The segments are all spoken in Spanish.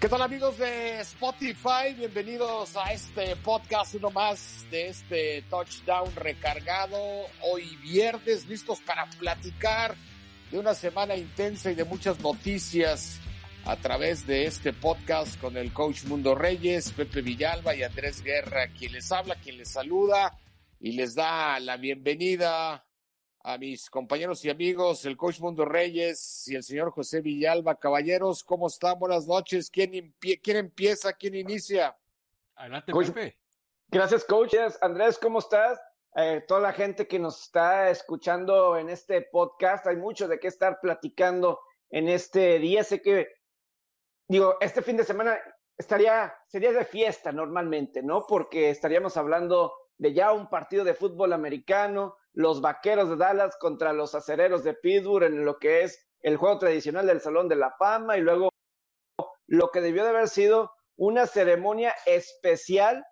¿Qué tal amigos de Spotify? Bienvenidos a este podcast, uno más de este touchdown recargado. Hoy viernes, listos para platicar de una semana intensa y de muchas noticias a través de este podcast con el coach Mundo Reyes, Pepe Villalba y Andrés Guerra, quien les habla, quien les saluda y les da la bienvenida a mis compañeros y amigos, el coach Mundo Reyes y el señor José Villalba. Caballeros, ¿cómo están? Buenas noches. ¿Quién, quién empieza? ¿Quién inicia? Adelante, Pepe. Gracias, coaches. Andrés, ¿cómo estás? Eh, toda la gente que nos está escuchando en este podcast, hay mucho de qué estar platicando en este día. Sé que, digo, este fin de semana estaría, sería de fiesta normalmente, ¿no? Porque estaríamos hablando de ya un partido de fútbol americano, los vaqueros de Dallas contra los acereros de Pittsburgh en lo que es el juego tradicional del Salón de la Fama y luego lo que debió de haber sido una ceremonia especial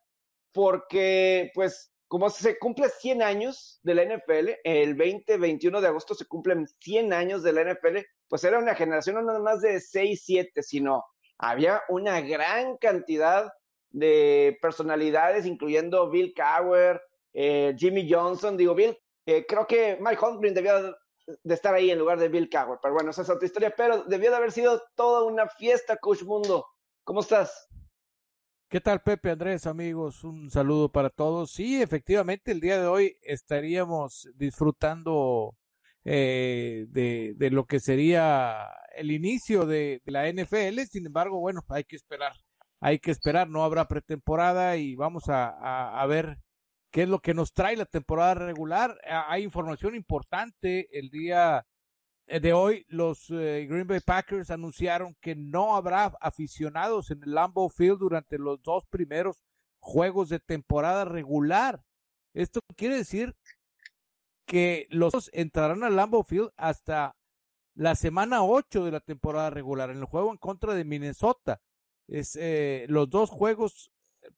porque pues como se cumple 100 años de la NFL, el 20, 21 de agosto se cumplen 100 años de la NFL, pues era una generación no nada más de 6, 7, sino había una gran cantidad de personalidades, incluyendo Bill Cowher, eh, Jimmy Johnson, digo, Bill, eh, creo que Mike Holmgren debió de estar ahí en lugar de Bill Cowher, pero bueno, esa es otra historia, pero debió de haber sido toda una fiesta, Coach Mundo. ¿Cómo estás? ¿Qué tal, Pepe, Andrés, amigos? Un saludo para todos. Sí, efectivamente, el día de hoy estaríamos disfrutando eh, de, de, lo que sería el inicio de, la NFL. Sin embargo, bueno, hay que esperar. Hay que esperar, no habrá pretemporada y vamos a ver qué es lo que nos trae la temporada regular. Hay información importante el día de hoy. Los eh, Green Bay Packers anunciaron que no habrá aficionados en el Lambeau Field durante los dos primeros juegos de temporada regular. Esto quiere decir que los entrarán al Lambeau Field hasta la semana 8 de la temporada regular en el juego en contra de Minnesota. Es eh, los dos juegos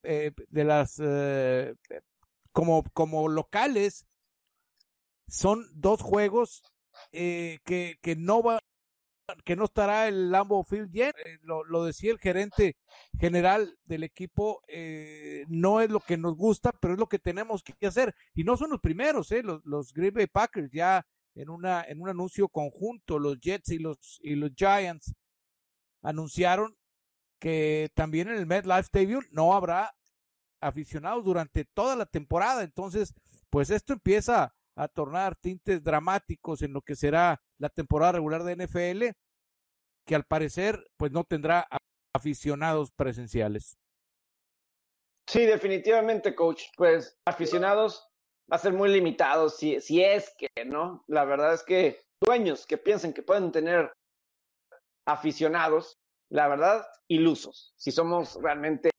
eh, de las eh, como, como locales son dos juegos eh, que, que no va que no estará el Lambo Field lleno. Eh, lo, lo, decía el gerente general del equipo, eh, no es lo que nos gusta, pero es lo que tenemos que hacer. Y no son los primeros, eh, los, los Green Bay Packers ya en, una, en un anuncio conjunto, los Jets y los, y los Giants anunciaron que también en el MetLife Stadium no habrá aficionados durante toda la temporada. Entonces, pues esto empieza a tornar tintes dramáticos en lo que será la temporada regular de NFL, que al parecer pues no tendrá aficionados presenciales. Sí, definitivamente, coach. Pues aficionados va a ser muy limitado si, si es que, ¿no? La verdad es que dueños que piensen que pueden tener aficionados, la verdad, ilusos. Si somos realmente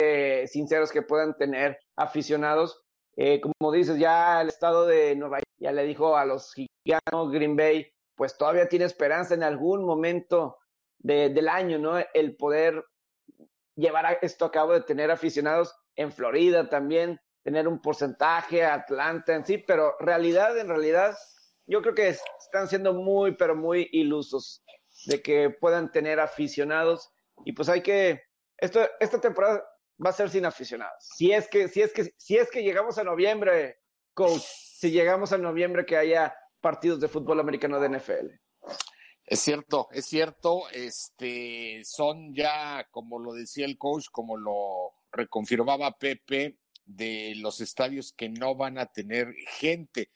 sinceros que puedan tener aficionados, eh, como dices, ya el estado de Nueva York ya le dijo a los gigantes Green Bay, pues todavía tiene esperanza en algún momento de, del año, ¿no? El poder llevar esto a cabo de tener aficionados en Florida también, tener un porcentaje, Atlanta en sí, pero realidad, en realidad, yo creo que están siendo muy, pero muy ilusos de que puedan tener aficionados y pues hay que, esto, esta temporada va a ser sin aficionados. Si es que, si es que, si es que llegamos a noviembre, coach, si llegamos a noviembre que haya partidos de fútbol americano de NFL. Es cierto, es cierto. Este son ya, como lo decía el coach, como lo reconfirmaba Pepe, de los estadios que no van a tener gente.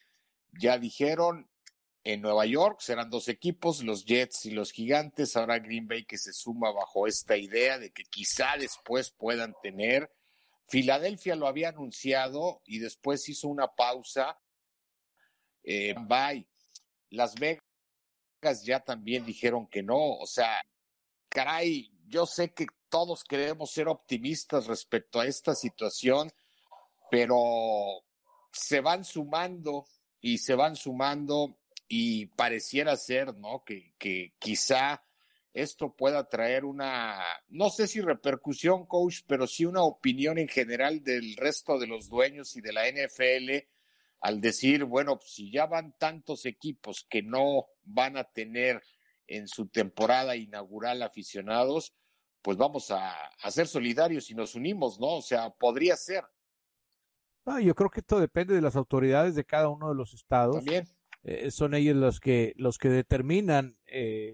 Ya dijeron, en Nueva York serán dos equipos, los Jets y los Gigantes. Ahora Green Bay que se suma bajo esta idea de que quizá después puedan tener. Filadelfia lo había anunciado y después hizo una pausa. Eh, bye. Las Vegas ya también dijeron que no. O sea, caray, yo sé que todos queremos ser optimistas respecto a esta situación, pero se van sumando y se van sumando y pareciera ser, ¿no? Que, que quizá esto pueda traer una, no sé si repercusión, coach, pero sí una opinión en general del resto de los dueños y de la NFL al decir, bueno, pues, si ya van tantos equipos que no van a tener en su temporada inaugural aficionados, pues vamos a, a ser solidarios y nos unimos, ¿no? O sea, podría ser. Ah, yo creo que esto depende de las autoridades de cada uno de los estados. También. Eh, son ellos los que, los que determinan eh,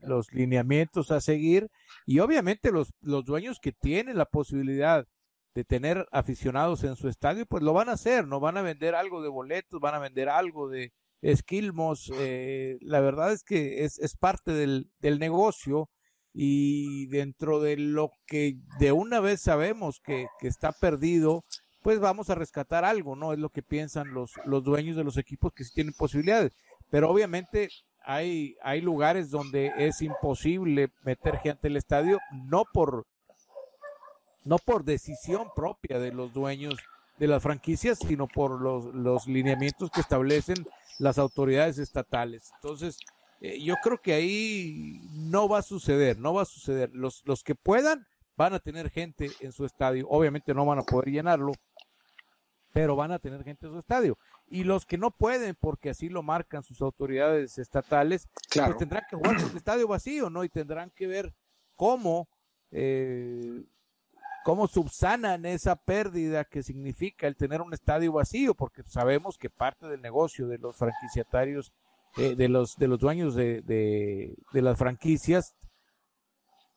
los lineamientos a seguir y obviamente los, los dueños que tienen la posibilidad de tener aficionados en su estadio, pues lo van a hacer, no van a vender algo de boletos, van a vender algo de esquilmos. Eh, la verdad es que es, es parte del, del negocio y dentro de lo que de una vez sabemos que, que está perdido, pues vamos a rescatar algo, ¿no? Es lo que piensan los, los dueños de los equipos que sí tienen posibilidades. Pero obviamente hay, hay lugares donde es imposible meter gente al estadio, no por, no por decisión propia de los dueños de las franquicias, sino por los, los lineamientos que establecen las autoridades estatales. Entonces, eh, yo creo que ahí no va a suceder, no va a suceder. Los, los que puedan van a tener gente en su estadio. Obviamente no van a poder llenarlo, pero van a tener gente en su estadio. Y los que no pueden, porque así lo marcan sus autoridades estatales, Claro. pues tendrán que jugar en el estadio vacío, ¿no? Y tendrán que ver cómo, eh, cómo subsanan esa pérdida que significa el tener un estadio vacío, porque sabemos que parte del negocio de los franquiciatarios, eh, de los de los dueños de, de, de las franquicias,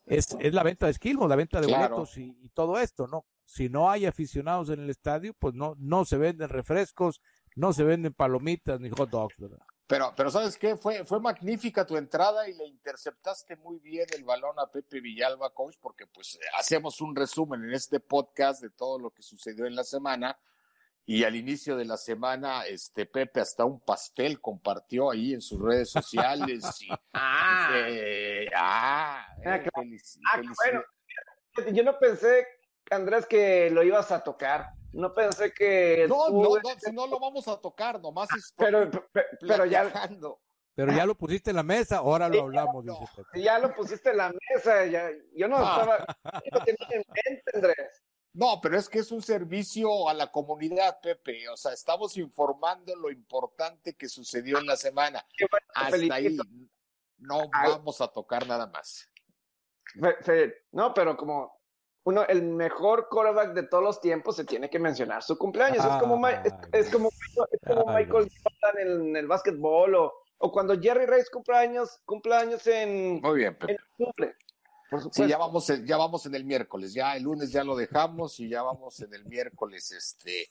es, es la venta de esquilmos, la venta de Claro. boletos y, y todo esto, ¿no? Si no hay aficionados en el estadio, pues no, no se venden refrescos, no se venden palomitas ni hot dogs, ¿verdad? Pero, pero ¿sabes qué? Fue, fue magnífica tu entrada y le interceptaste muy bien el balón a Pepe Villalba, coach, porque pues hacemos un resumen en este podcast de todo lo que sucedió en la semana. Y al inicio de la semana, este Pepe hasta un pastel compartió ahí en sus redes sociales. Y, Ah, eh, ah, Ah, eh, Ah, felici- bueno. yo no pensé, Andrés, que lo ibas a tocar. No pensé que No, no, no, si no lo vamos a tocar, nomás estoy pero, pero, pero ya. Pero ya lo pusiste en la mesa, ahora lo Sí, hablamos, no. dice Pepe. ya lo pusiste en la mesa. Ya, yo no Ah. estaba, yo tenía en mente, Andrés. No, pero es que es un servicio a la comunidad, Pepe. O sea, estamos informando lo importante que sucedió en la semana. Bueno, Hasta ahí no Ay. vamos a tocar nada más. Fe- fe- no, pero como uno, el mejor quarterback de todos los tiempos, se tiene que mencionar su cumpleaños. es como, es, es como, es como Michael Jordan en, el básquetbol o, o cuando Jerry Rice cumpleaños, cumpleaños en, Muy bien, Pepe. en cumple. Por Sí, ya vamos, en- ya vamos en el miércoles. Ya el lunes ya lo dejamos y ya vamos en el miércoles. Este,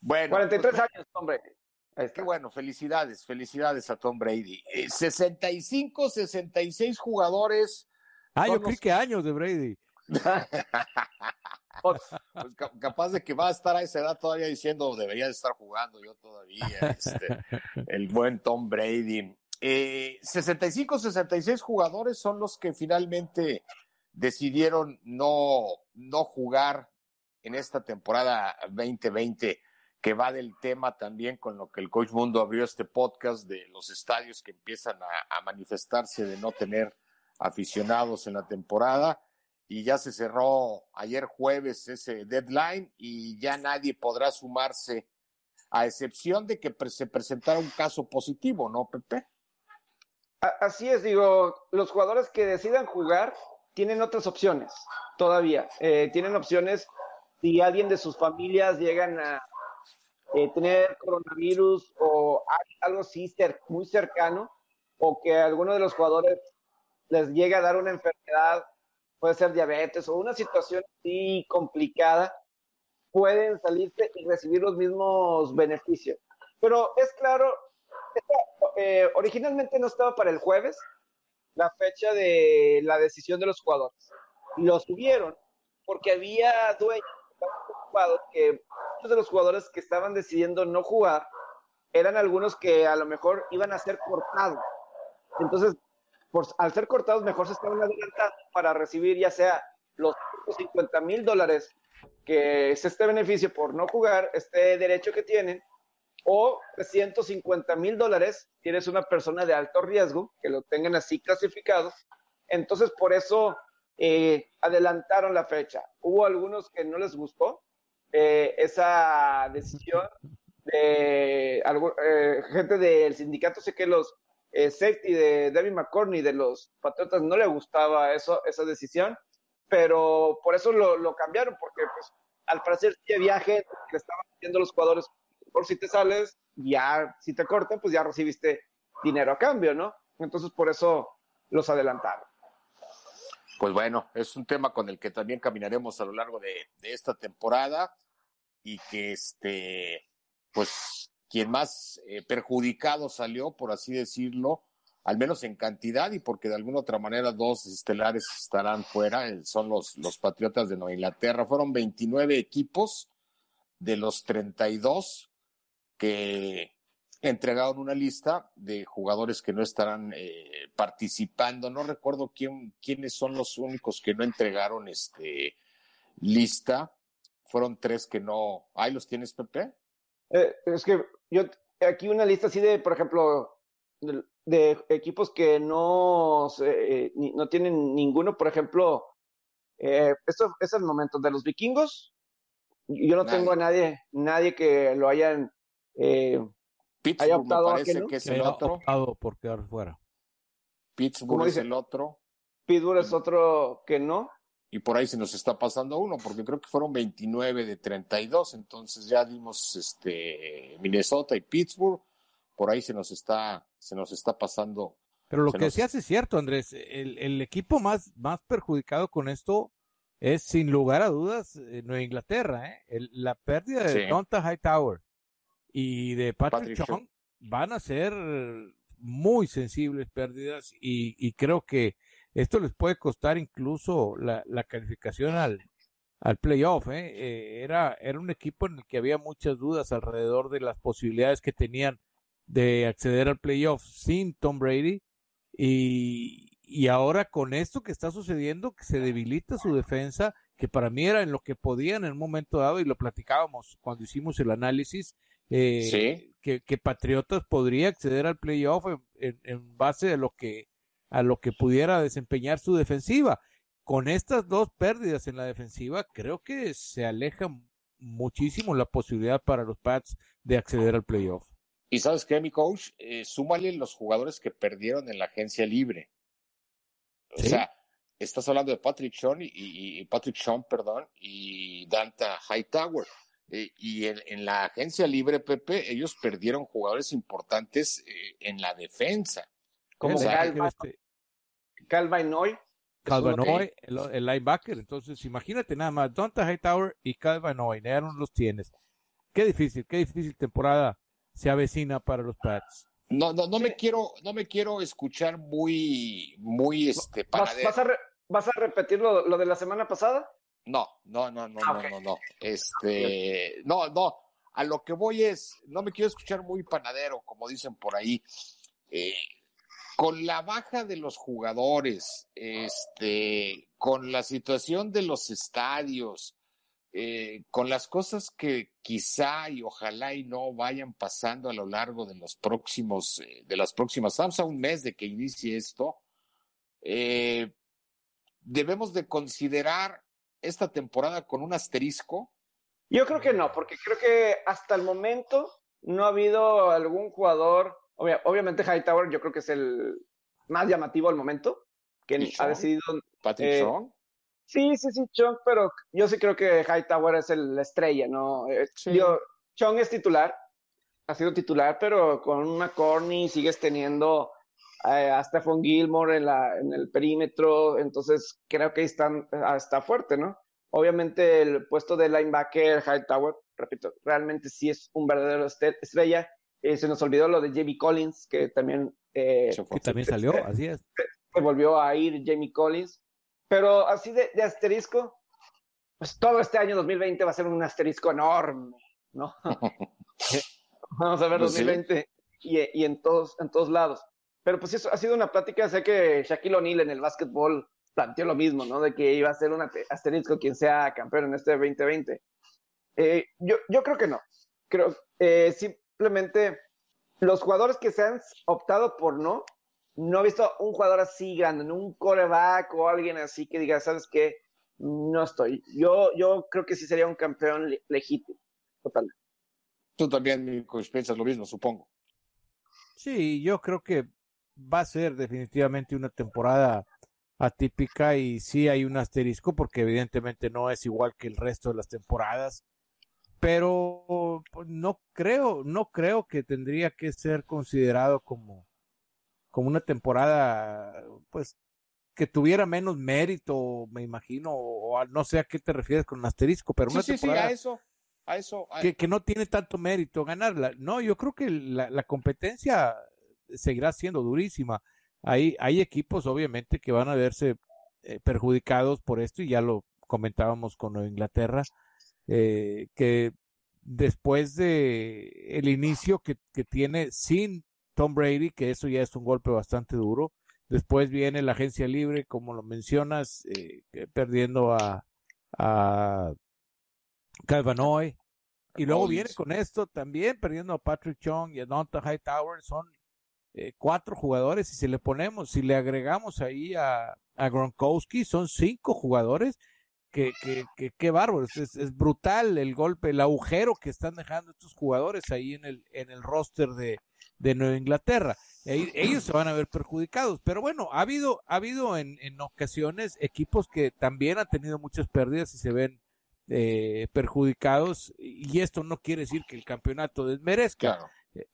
bueno, 43 pues, años, hombre. Qué bueno, felicidades, felicidades a Tom Brady. Eh, 65, 66 jugadores. Ah, yo creí los- que años de Brady. Pues ca- capaz de que va a estar a esa edad todavía diciendo debería de estar jugando yo todavía, este, el buen Tom Brady. Eh, 65, 66 jugadores son los que finalmente decidieron no, no jugar en esta temporada 2020, que va del tema también con lo que el Coach Mundo abrió este podcast de los estadios que empiezan a, a manifestarse de no tener aficionados en la temporada y ya se cerró ayer jueves ese deadline y ya nadie podrá sumarse a excepción de que se presentara un caso positivo, ¿no, Pepe? Así es, digo, los jugadores que decidan jugar tienen otras opciones todavía. Eh, tienen opciones si alguien de sus familias llegan a eh, tener coronavirus o algo así muy cercano o que alguno de los jugadores les llegue a dar una enfermedad, puede ser diabetes o una situación así complicada, pueden salirse y recibir los mismos beneficios. Pero es claro, eh, originalmente no estaba para el jueves la fecha de la decisión de los jugadores. Lo subieron porque había dueños que muchos de los jugadores que estaban decidiendo no jugar eran algunos que a lo mejor iban a ser cortados. Entonces, al ser cortados, mejor se estaban adelantando para recibir ya sea los 50 mil dólares que es este beneficio por no jugar, este derecho que tienen, o 150 mil dólares si eres una persona de alto riesgo, que lo tengan así clasificado. Entonces, por eso eh, adelantaron la fecha. Hubo algunos que no les gustó eh, esa decisión de eh, gente del sindicato, sé que los safety de David McCorney de los Patriotas no le gustaba eso, esa decisión, pero por eso lo, cambiaron, porque pues al parecer sí había gente que estaban diciendo los jugadores, por si te sales, ya si te cortan, pues ya recibiste dinero a cambio, ¿no? Entonces por eso los adelantaron. Pues bueno, es un tema con el que también caminaremos a lo largo de, esta temporada y que este, pues quien más eh, perjudicado salió, por así decirlo, al menos en cantidad y porque de alguna otra manera dos estelares estarán fuera, eh, son los, los Patriotas de Nueva Inglaterra. Fueron 29 equipos de los 32 que entregaron una lista de jugadores que no estarán eh, participando. No recuerdo quién, quiénes son los únicos que no entregaron este lista. Fueron tres que no. ¿Ahí los tienes, Pepe? Eh, es que yo aquí una lista así de, por ejemplo, de, equipos que no, eh, no tienen ninguno, por ejemplo, eh, esto es el momento de los vikingos. Yo no tengo a nadie, nadie que lo hayan eh, Pittsburgh optado me parece que, es el otro. optado por quedar fuera. Pittsburgh es el otro. Pittsburgh es otro que no. Y por ahí se nos está pasando uno, porque creo que fueron 29 de 32, entonces ya dimos este Minnesota y Pittsburgh, por ahí se nos está, se nos está pasando. Pero lo que se decías es cierto, Andrés, el, el, equipo más, más perjudicado con esto es sin lugar a dudas eh, Nueva Inglaterra, ¿eh? la pérdida de Donta Hightower y de Patrick, Chung van a ser muy sensibles pérdidas y, y, creo que esto les puede costar incluso la, la calificación al, al playoff. ¿eh? Eh, era, era un equipo en el que había muchas dudas alrededor de las posibilidades que tenían de acceder al playoff sin Tom Brady y, y ahora con esto que está sucediendo, que se debilita su defensa, que para mí era en lo que podían en un momento dado y lo platicábamos cuando hicimos el análisis, eh, que, Patriotas podría acceder al playoff en, base a lo que a lo que pudiera desempeñar su defensiva. Con estas dos pérdidas en la defensiva, creo que se aleja muchísimo la posibilidad para los Pats de acceder al playoff. Y sabes qué, mi coach, eh, súmale los jugadores que perdieron en la agencia libre. O sea, estás hablando de Patrick Sean y, Patrick Sean, perdón, y Danta Hightower. Eh, y en, la agencia libre, Pepe, ellos perdieron jugadores importantes eh, en la defensa. Como Calvin Noy. Calvin Noy, el, linebacker. Entonces, imagínate nada más, Donta Hightower y Calvin Noy, ya no los tienes. Qué difícil, qué difícil temporada se avecina para los Pats. No, no, no me quiero, no me quiero escuchar muy, muy este ¿Vas, a, ¿Vas a repetir lo, lo de la semana pasada? No, no, no, no, ah, no, no, no. Este, no, no. A lo que voy es, no me quiero escuchar muy panadero, como dicen por ahí. Eh, con la baja de los jugadores, este, con la situación de los estadios, eh, con las cosas que quizá y ojalá y no vayan pasando a lo largo de los próximos, eh, de las próximas, estamos a un mes de que inicie esto, debemos de considerar esta temporada con un asterisco? Yo creo que no, porque creo que hasta el momento no ha habido algún jugador, obviamente Hightower yo creo que es el más llamativo al momento, que ha decidido... ¿Patrick eh, Sí, sí, sí, Chong, pero yo sí creo que Hightower es el, la estrella, ¿no? Eh, Chong es titular, ha sido titular, pero con una corny sigues teniendo eh, a Stephon Gilmore en, la, en el perímetro, entonces creo que ahí están, ah, está fuerte, ¿no? Obviamente el puesto de linebacker Hightower, repito, realmente sí es un verdadero estrella. Eh, se nos olvidó lo de Jamie Collins, que también... Eh, que también salió, así es. Se volvió a ir Jamie Collins. Pero así de, asterisco, pues todo este año 2020 va a ser un asterisco enorme, ¿no? Vamos a ver 2020 pues y, y, en, todos, en todos lados. Pero pues eso ha sido una plática, sé que Shaquille O'Neal en el básquetbol planteó lo mismo, ¿no? De que iba a ser un asterisco quien sea campeón en este 2020. Eh, yo, yo creo que no. Creo eh, simplemente los jugadores que se han optado por no, no he visto un jugador así grande, un coreback o alguien así que diga, ¿sabes qué? No estoy. Yo, yo creo que sí sería un campeón legítimo, totalmente. Tú también, mi piensas lo mismo, supongo. Sí, yo creo que va a ser definitivamente una temporada atípica y sí hay un asterisco porque evidentemente no es igual que el resto de las temporadas pero pues, no creo no creo que tendría que ser considerado como como una temporada pues que tuviera menos mérito me imagino o no sé a qué te refieres con un asterisco pero una temporada a eso a eso Que, que, no tiene tanto mérito ganarla. No yo creo que la, la competencia seguirá siendo durísima. Hay, hay equipos, obviamente, que van a verse eh, perjudicados por esto, y ya lo comentábamos con Nueva Inglaterra, eh, que después de el inicio que, que, tiene sin Tom Brady, que eso ya es un golpe bastante duro, después viene la agencia libre, como lo mencionas, eh, perdiendo a, a Calvanoy, y luego viene con esto también perdiendo a Patrick Chung y a Donta Hightower, son eh, cuatro jugadores y si le ponemos, si le agregamos ahí a, a Gronkowski, son cinco jugadores que, que, que, que bárbaro, es, brutal el golpe, el agujero que están dejando estos jugadores ahí en el, en el roster de, de Nueva Inglaterra. Ellos se van a ver perjudicados, pero bueno, ha habido, ha habido en, en ocasiones equipos que también han tenido muchas pérdidas y se ven eh, perjudicados y esto no quiere decir que el campeonato desmerezca.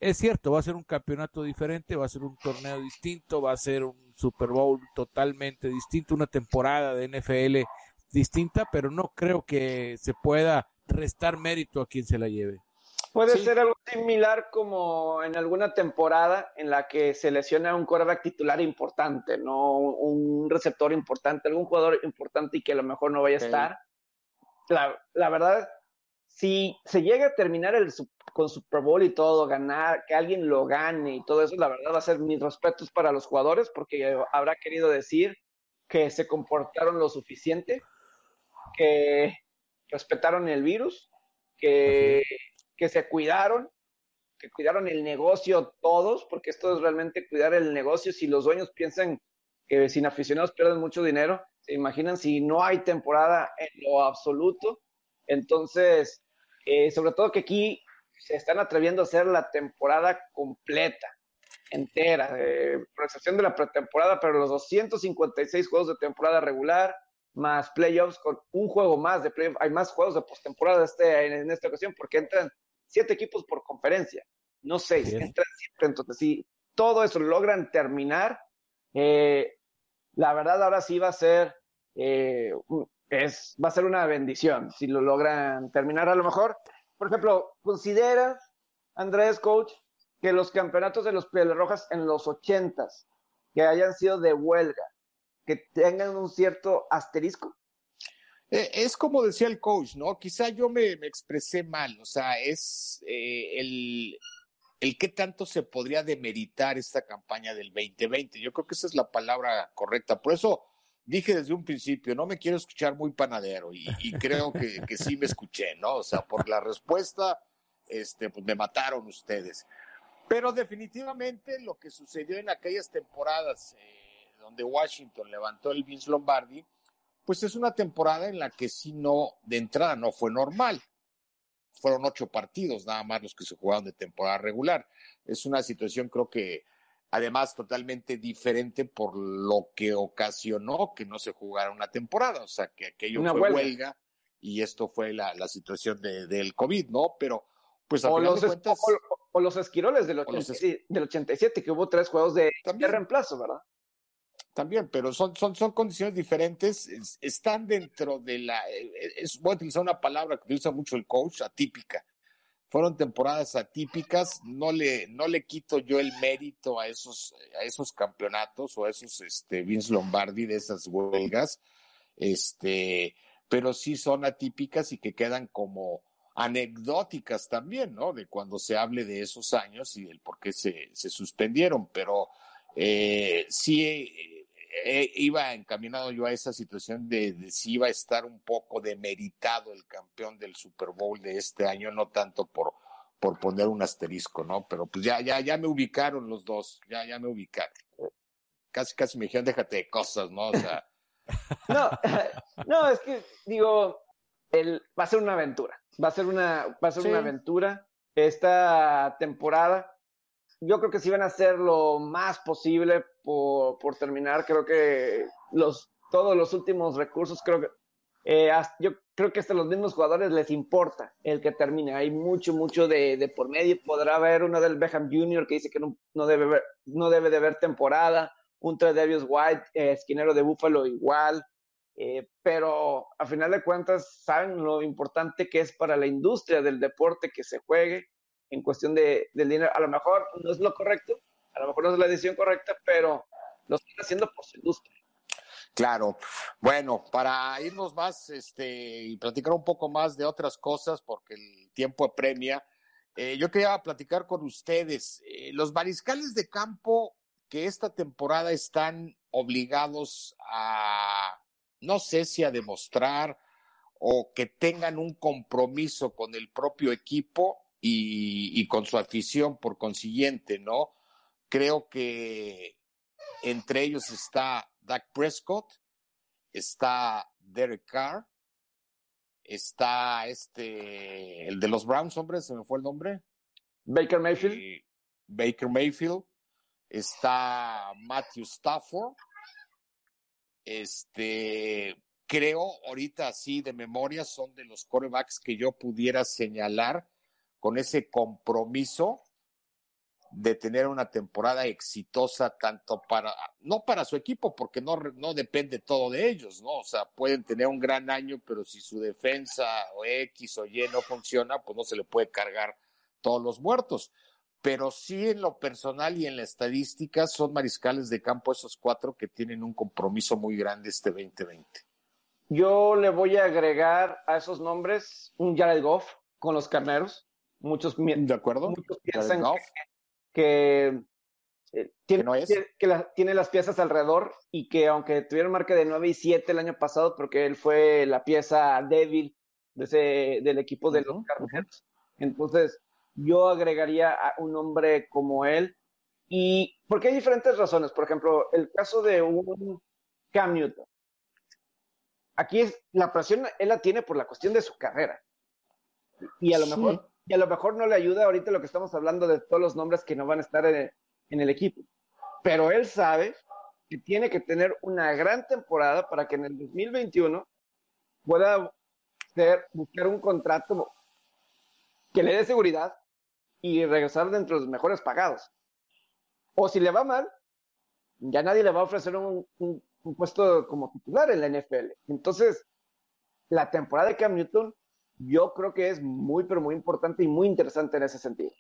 Es cierto, va a ser un campeonato diferente, va a ser un torneo distinto, va a ser un Super Bowl totalmente distinto, una temporada de NFL distinta, pero no creo que se pueda restar mérito a quien se la lleve. Puede ser algo similar como en alguna temporada en la que se lesiona un quarterback titular importante, no un receptor importante, algún jugador importante y que a lo mejor no vaya a estar. La, la verdad, si se llega a terminar el, con Super Bowl y todo, ganar, que alguien lo gane y todo eso, la verdad va a ser mis respetos para los jugadores porque habrá querido decir que se comportaron lo suficiente, que respetaron el virus, que, que se cuidaron, que cuidaron el negocio todos, porque esto es realmente cuidar el negocio. Si los dueños piensan que sin aficionados pierden mucho dinero, se imaginan si no hay temporada en lo absoluto. Entonces, eh, sobre todo que aquí se están atreviendo a hacer la temporada completa, entera, eh, por excepción de la pretemporada, pero los 256 juegos de temporada regular, más playoffs, con un juego más de playoffs, hay más juegos de postemporada este, en, esta ocasión, porque entran siete equipos por conferencia, no seis, entran siete, entonces si todo eso logran terminar, eh, la verdad ahora sí va a ser eh, es, va a ser una bendición si lo logran terminar a lo mejor. Por ejemplo, ¿considera, Andrés, coach, que los campeonatos de los Pieles Rojas en los ochentas, que hayan sido de huelga, que tengan un cierto asterisco? Eh, es como decía el coach, ¿no? Quizá yo me, me expresé mal, o sea, es eh, el, el qué tanto se podría demeritar esta campaña del 2020. Yo creo que esa es la palabra correcta. Por eso dije desde un principio, no me quiero escuchar muy panadero y, creo que, que, sí me escuché, ¿no? O sea, por la respuesta, este, pues me mataron ustedes. Pero definitivamente lo que sucedió en aquellas temporadas eh, donde Washington levantó el Vince Lombardi, pues es una temporada en la que sí no, de entrada no fue normal. Fueron ocho partidos nada más los que se jugaron de temporada regular. Es una situación creo que además totalmente diferente por lo que ocasionó que no se jugara una temporada, o sea, que aquello fue huelga. y esto fue la, la situación de, del COVID, ¿no? Pero, pues a o los, de cuentas, o, los esquiroles del, 87, del 87, que hubo tres juegos de, de reemplazo, ¿verdad? También, pero son, son, son condiciones diferentes, están dentro de la, eh, es, voy a utilizar una palabra que utiliza mucho el coach, atípica, fueron temporadas atípicas, no le, no le quito yo el mérito a esos, a esos campeonatos o a esos este, Vince Lombardi de esas huelgas, este, pero sí son atípicas y que quedan como anecdóticas también, ¿no? De cuando se hable de esos años y del por qué se, se suspendieron, pero eh, sí eh, iba encaminado yo a esa situación de, de, si iba a estar un poco demeritado el campeón del Super Bowl de este año, no tanto por, por poner un asterisco, ¿no? Pero pues ya, ya, ya me ubicaron los dos, ya, ya me ubicaron. Casi, casi me dijeron, déjate de cosas, ¿no? O sea. no, no, es que digo, el, va a ser una aventura, va a ser una, va a ser sí. una aventura esta temporada. Yo creo que sí van a hacer lo más posible por, por terminar. Creo que los, todos los últimos recursos, creo que eh, yo creo que hasta los mismos jugadores les importa el que termine. Hay mucho, mucho de, de por medio. Podrá haber uno del Beckham Jr. que dice que no, no, debe, ver, no debe de haber temporada. Un Tredavious White, eh, esquinero de Búfalo, igual. Eh, pero a final de cuentas saben lo importante que es para la industria del deporte que se juegue en cuestión de, del dinero. A lo mejor no es lo correcto, a lo mejor no es la decisión correcta, pero lo están haciendo por su industria. Claro. Bueno, para irnos más este, y platicar un poco más de otras cosas, porque el tiempo apremia, eh, yo quería platicar con ustedes. Eh, los mariscales de campo que esta temporada están obligados a, no sé si a demostrar o que tengan un compromiso con el propio equipo y, y con su afición por consiguiente, ¿no? Creo que entre ellos está Dak Prescott, está Derek Carr, está este, el de los Browns, hombre, se me fue el nombre. Baker Mayfield. Eh, Baker Mayfield, está Matthew Stafford, este, creo ahorita así de memoria son de los corebacks que yo pudiera señalar con ese compromiso de tener una temporada exitosa tanto para, no para su equipo, porque no, no depende todo de ellos, ¿no? O sea, pueden tener un gran año, pero si su defensa o X o Y no funciona, pues no se le puede cargar todos los muertos. Pero sí en lo personal y en la estadística son mariscales de campo esos cuatro que tienen un compromiso muy grande este 2020. Yo le voy a agregar a esos nombres un Jared Goff con los carneros. Muchos, de acuerdo. Muchos piensan que, que, tiene, no es? que la, tiene las piezas alrededor y que aunque tuvieron marca de 9 y 7 el año pasado, porque él fue la pieza débil de ese, del equipo de uh -huh, los carneros. Entonces, yo agregaría a un hombre como él. Y porque hay diferentes razones. Por ejemplo, el caso de un Cam Newton. Aquí es la presión, él la tiene por la cuestión de su carrera. Y a lo sí. mejor y a lo mejor no le ayuda ahorita lo que estamos hablando de todos los nombres que no van a estar en, en el equipo. Pero él sabe que tiene que tener una gran temporada para que en el 2021 pueda ser, buscar un contrato que le dé seguridad y regresar dentro de los mejores pagados. O si le va mal, ya nadie le va a ofrecer un, un, un puesto como titular en la NFL. Entonces, la temporada de Cam Newton yo creo que es muy, pero muy importante y muy interesante en ese sentido.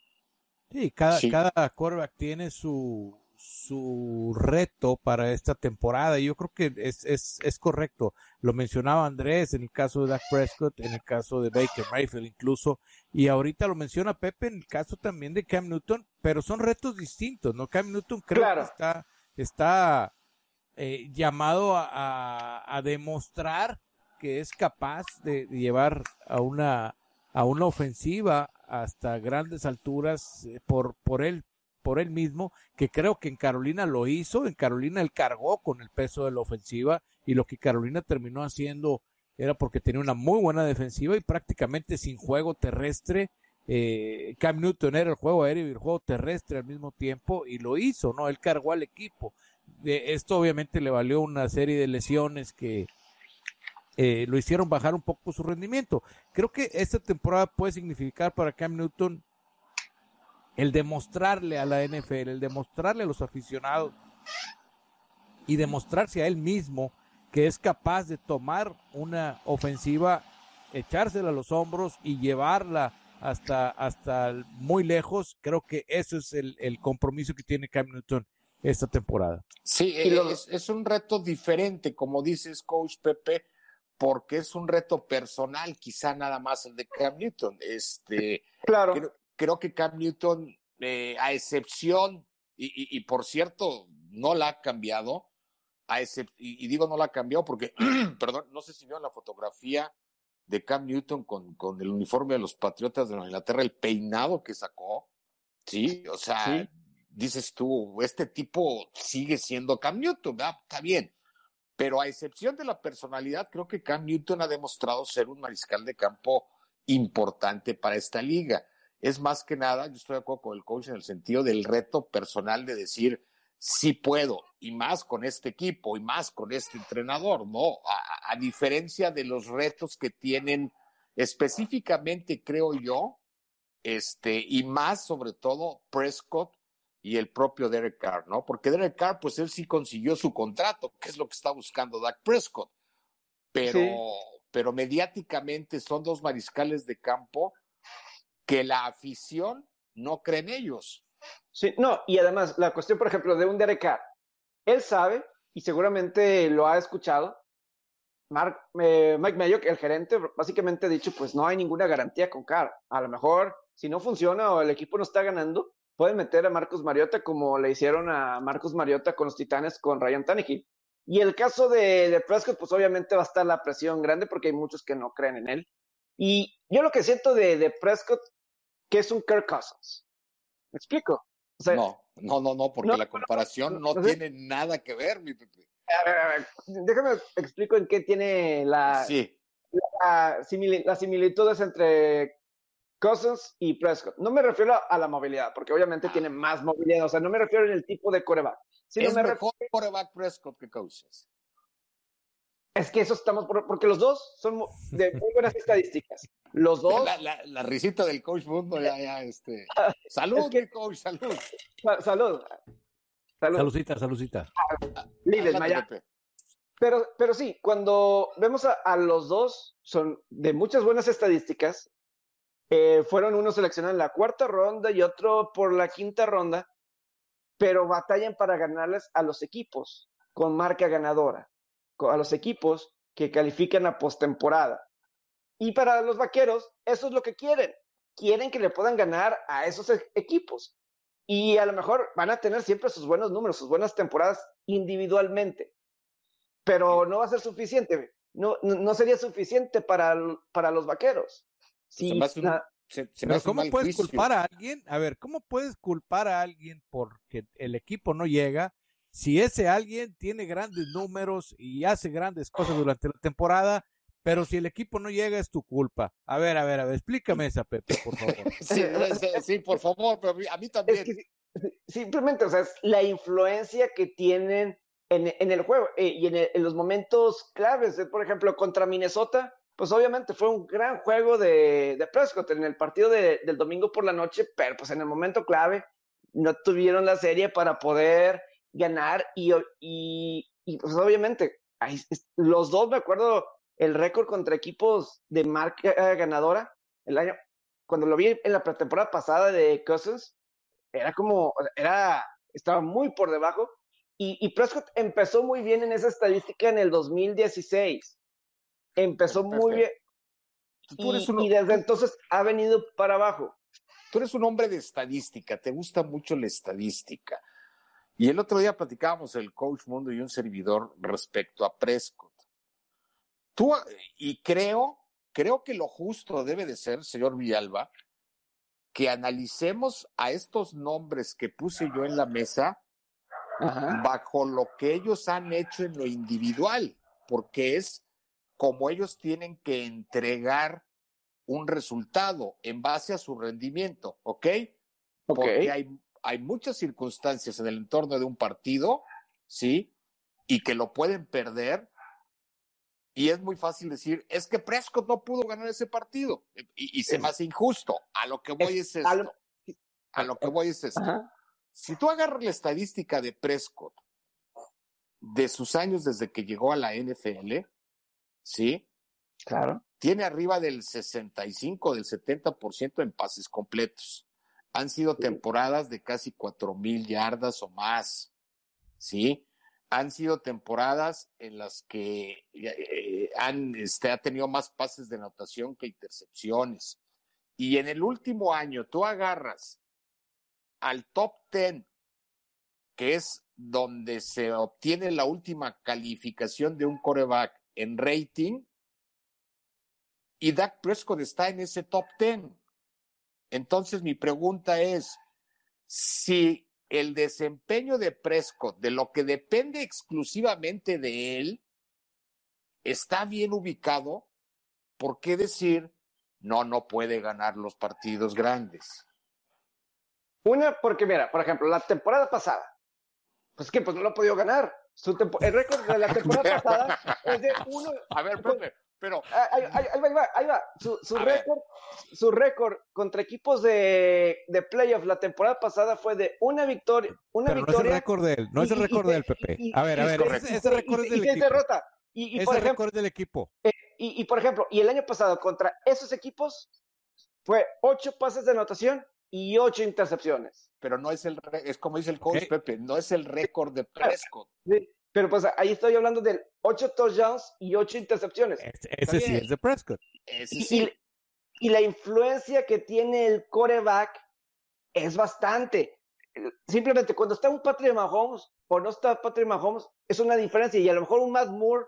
Sí, cada, sí. cada quarterback tiene su, su reto para esta temporada y yo creo que es, es, es correcto. Lo mencionaba Andrés en el caso de Dak Prescott, en el caso de Baker Mayfield incluso, y ahorita lo menciona Pepe en el caso también de Cam Newton, pero son retos distintos, ¿no? Cam Newton creo claro. que está, está eh, llamado a, a, a demostrar que es capaz de llevar a una a una ofensiva hasta grandes alturas eh, por por él por él mismo que creo que en Carolina lo hizo en Carolina él cargó con el peso de la ofensiva y lo que Carolina terminó haciendo era porque tenía una muy buena defensiva y prácticamente sin juego terrestre eh, Cam Newton era el juego aéreo y el juego terrestre al mismo tiempo y lo hizo no él cargó al equipo. De esto obviamente le valió una serie de lesiones que eh, lo hicieron bajar un poco su rendimiento. Creo que esta temporada puede significar para Cam Newton el demostrarle a la NFL, el demostrarle a los aficionados y demostrarse a él mismo que es capaz de tomar una ofensiva, echársela a los hombros y llevarla hasta, hasta muy lejos. Creo que eso es el, el compromiso que tiene Cam Newton esta temporada. Sí, es, es un reto diferente, como dices, coach Pepe porque es un reto personal, quizá nada más el de Cam Newton. Este, claro. Creo, creo que Cam Newton, eh, a excepción, y, y, y, por cierto, no la ha cambiado, a y, y, digo no la ha cambiado porque, perdón, no sé si vio la fotografía de Cam Newton con, con el uniforme de los Patriotas de Inglaterra, el peinado que sacó, sí, o sea, dices tú, este tipo sigue siendo Cam Newton, ¿verdad? está bien, pero a excepción de la personalidad, creo que Cam Newton ha demostrado ser un mariscal de campo importante para esta liga. Es más que nada, yo estoy de acuerdo con el coach en el sentido del reto personal de decir, sí puedo, y más con este equipo, y más con este entrenador, ¿no? A, a diferencia de los retos que tienen específicamente, creo yo, este, y más sobre todo Prescott y el propio Derek Carr, ¿no? Porque Derek Carr, pues él sí consiguió su contrato, que es lo que está buscando Dak Prescott, pero, pero mediáticamente son dos mariscales de campo que la afición no cree en ellos. Sí, no, y además la cuestión, por ejemplo, de un Derek Carr, él sabe y seguramente lo ha escuchado. Mark, eh, Mike Mayock, el gerente, básicamente ha dicho, pues no hay ninguna garantía con Carr. A lo mejor, si no funciona o el equipo no está ganando, pueden meter a Marcos Mariota como le hicieron a Marcos Mariota con los Titanes con Ryan Tannehill. Y el caso de, de, Prescott, pues obviamente va a estar la presión grande porque hay muchos que no creen en él. Y yo lo que siento de, de Prescott, que es un Kirk Cousins. ¿Me explico? no, no, no, no, porque la comparación no, tiene nada que ver, mi Pepe. A ver, a ver, déjame explico en qué tiene la, sí. la, las similitudes entre Cousins y Prescott. No me refiero a, la movilidad, porque obviamente tiene más movilidad. O sea, no me refiero en el tipo de coreback. Sino es me mejor refiero... coreback Prescott que Cousins. Es que eso estamos, porque los dos son de muy buenas estadísticas. Los dos. La, la, la, risita del coach Mundo, ya, ya, este. Salud, es que... coach, salud. Salud. salud. Saludcita, saludcita. Líder, pero, pero sí, cuando vemos a, a, los dos, son de muchas buenas estadísticas, eh, fueron uno seleccionado en la cuarta ronda y otro por la quinta ronda, pero batallan para ganarles a los equipos con marca ganadora, a los equipos que califican a postemporada. Y para los vaqueros, eso es lo que quieren. Quieren que le puedan ganar a esos e-, equipos. Y a lo mejor van a tener siempre sus buenos números, sus buenas temporadas individualmente. Pero no va a ser suficiente. No, no sería suficiente para, para los vaqueros. Sí, se un, se, se Pero ¿cómo puedes juicio? culpar a alguien? A ver, ¿cómo puedes culpar a alguien porque el equipo no llega si ese alguien tiene grandes números y hace grandes cosas durante la temporada? Pero si el equipo no llega es tu culpa. A ver, a ver, a ver, explícame esa, Pepe, por favor. sí, sí, por favor, pero a mí también. Es que, simplemente, o sea, es la influencia que tienen en, en el juego eh, y en, el, en, los momentos claves. Por ejemplo, contra Minnesota, pues obviamente fue un gran juego de, de Prescott en el partido de, del domingo por la noche, pero pues en el momento clave no tuvieron la serie para poder ganar y, y, pues obviamente los dos, me acuerdo, el récord contra equipos de marca ganadora el año, cuando lo vi en la pretemporada pasada de Cousins, era como, era, estaba muy por debajo y, y Prescott empezó muy bien en esa estadística en el 2016 empezó muy bien. Y, un, y, desde entonces ha venido para abajo. Tú eres un hombre de estadística, te gusta mucho la estadística. Y el otro día platicábamos el coach Mundo y un servidor respecto a Prescott. Tú, y creo, creo que lo justo debe de ser, señor Villalba, que analicemos a estos nombres que puse yo en la mesa Ajá. bajo lo que ellos han hecho en lo individual, porque es como ellos tienen que entregar un resultado en base a su rendimiento, ¿ok? Porque okay. hay, hay muchas circunstancias en el entorno de un partido, ¿sí? Y que lo pueden perder. Y es muy fácil decir, es que Prescott no pudo ganar ese partido. Y, y se me hace injusto. A lo que voy es, es esto. Lo... A lo que voy es esto. Ajá. Si tú agarras la estadística de Prescott de sus años desde que llegó a la NFL, ¿sí? Claro. Tiene arriba del 65, del 70% en pases completos. Han sido temporadas de casi cuatro mil yardas o más, ¿sí? Han sido temporadas en las que eh, han, este, ha tenido más pases de anotación que intercepciones. Y en el último año tú agarras al top 10, que es donde se obtiene la última calificación de un coreback en rating y Dak Prescott está en ese top 10. Entonces mi pregunta es, si el desempeño de Prescott, de lo que depende exclusivamente de él, está bien ubicado, ¿por qué decir no, no puede ganar los partidos grandes? Una, porque mira, por ejemplo, la temporada pasada, pues que pues no lo ha podido ganar. Su el récord de la temporada pasada es de uno. A ver, Pepe, pero. Ahí, ahí, ahí, va, ahí va, ahí va. Su, su récord, su récord contra equipos de, de playoff la temporada pasada fue de una victoria. Una pero victoria. No es el récord de él, no es el récord del Pepe. A ver, a ver, ese, ese récord es del y, equipo. derrota. Y, y ese récord del equipo. Eh, y, y por ejemplo, y el año pasado contra esos equipos fue ocho pases de anotación y ocho intercepciones. Pero no es el, es como dice el coach okay. Pepe, no es el récord de Prescott. Sí, pero pues ahí estoy hablando de ocho touchdowns y ocho intercepciones. Ese, ese sí es de Prescott. Ese y, sí. y, y, la influencia que tiene el coreback es bastante. Simplemente cuando está un Patrick Mahomes o no está Patrick Mahomes, es una diferencia. Y a lo mejor un Matt Moore